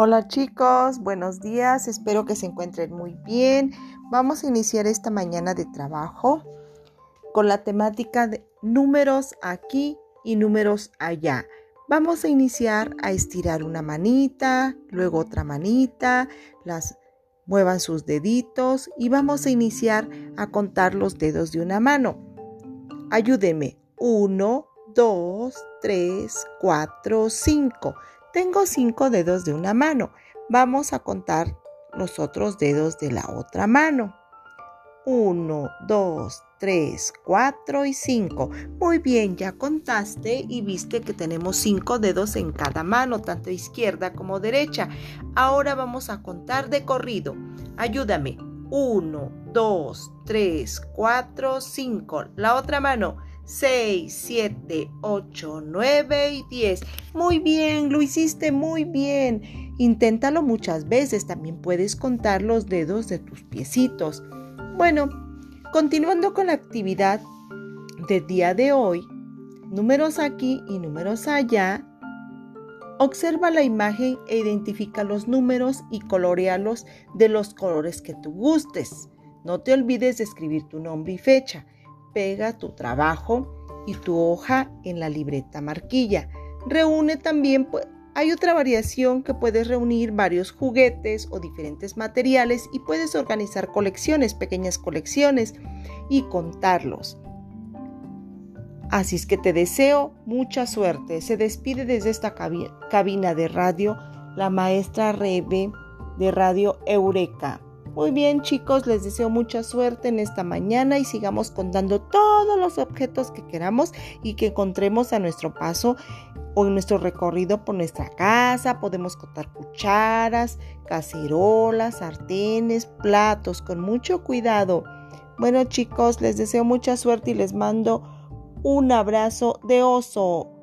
Hola chicos, buenos días, espero que se encuentren muy bien. Vamos a iniciar esta mañana de trabajo con la temática de números aquí y números allá. Vamos a iniciar a estirar una manita, luego otra manita, las muevan sus deditos y vamos a iniciar a contar los dedos de una mano. Ayúdenme. 1, 2, 3, 4, 5. Tengo cinco dedos de una mano. Vamos a contar los otros dedos de la otra mano. 1, 2, 3, 4 y 5. Muy bien, ya contaste y viste que tenemos cinco dedos en cada mano, tanto izquierda como derecha. Ahora vamos a contar de corrido. Ayúdame. 1, 2, 3, 4, 5. La otra mano. 6, 7, 8, 9 y 10. Muy bien, lo hiciste muy bien. Inténtalo muchas veces. También puedes contar los dedos de tus piecitos. Bueno, continuando con la actividad del día de hoy, números aquí y números allá. Observa la imagen e identifica los números y colorealos de los colores que tú gustes. No te olvides de escribir tu nombre y fecha pega tu trabajo y tu hoja en la libreta marquilla. Reúne también, pues, hay otra variación que puedes reunir varios juguetes o diferentes materiales y puedes organizar colecciones, pequeñas colecciones y contarlos. Así es que te deseo mucha suerte. Se despide desde esta cabina de radio la maestra Rebe de Radio Eureka. Muy bien chicos, les deseo mucha suerte en esta mañana y sigamos contando todos los objetos que queramos y que encontremos a nuestro paso o en nuestro recorrido por nuestra casa. Podemos contar cucharas, cacerolas, sartenes, platos, con mucho cuidado. Bueno chicos, les deseo mucha suerte y les mando un abrazo de oso.